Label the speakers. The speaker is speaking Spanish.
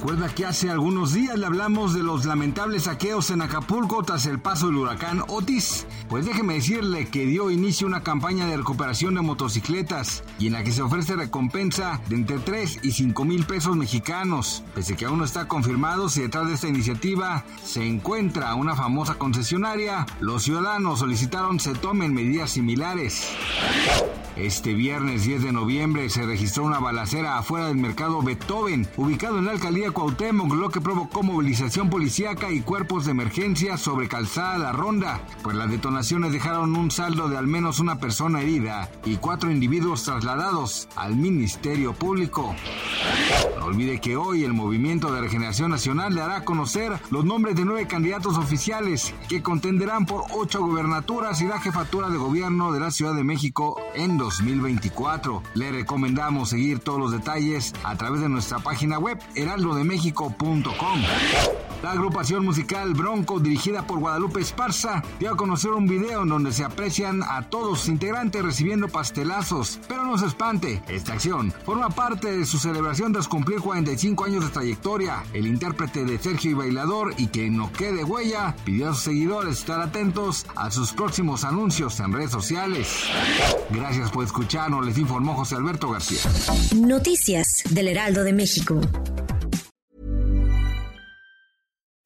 Speaker 1: Recuerda que hace algunos días le hablamos de los lamentables saqueos en Acapulco tras el paso del huracán Otis. Pues déjeme decirle que dio inicio una campaña de recuperación de motocicletas y en la que se ofrece recompensa de entre 3 y 5 mil pesos mexicanos. Pese que aún no está confirmado si detrás de esta iniciativa se encuentra una famosa concesionaria, los ciudadanos solicitaron se tomen medidas similares. Este viernes 10 de noviembre se registró una balacera afuera del mercado Beethoven, ubicado en la alcaldía Cuauhtémoc, lo que provocó movilización policíaca y cuerpos de emergencia sobre Calzada La Ronda, pues las detonaciones dejaron un saldo de al menos una persona herida y cuatro individuos trasladados al Ministerio Público. No olvide que hoy el Movimiento de Regeneración Nacional le hará conocer los nombres de nueve candidatos oficiales que contenderán por ocho gobernaturas y la jefatura de gobierno de la Ciudad de México en 2024. Le recomendamos seguir todos los detalles a través de nuestra página web heraldodemexico.com. La agrupación musical Bronco, dirigida por Guadalupe Esparza, dio a conocer un video en donde se aprecian a todos sus integrantes recibiendo pastelazos. Pero no se espante, esta acción forma parte de su celebración tras cumplir 45 años de trayectoria. El intérprete de Sergio y Bailador y que no quede huella pidió a sus seguidores estar atentos a sus próximos anuncios en redes sociales. Gracias por escucharnos, les informó José Alberto García.
Speaker 2: Noticias del Heraldo de México.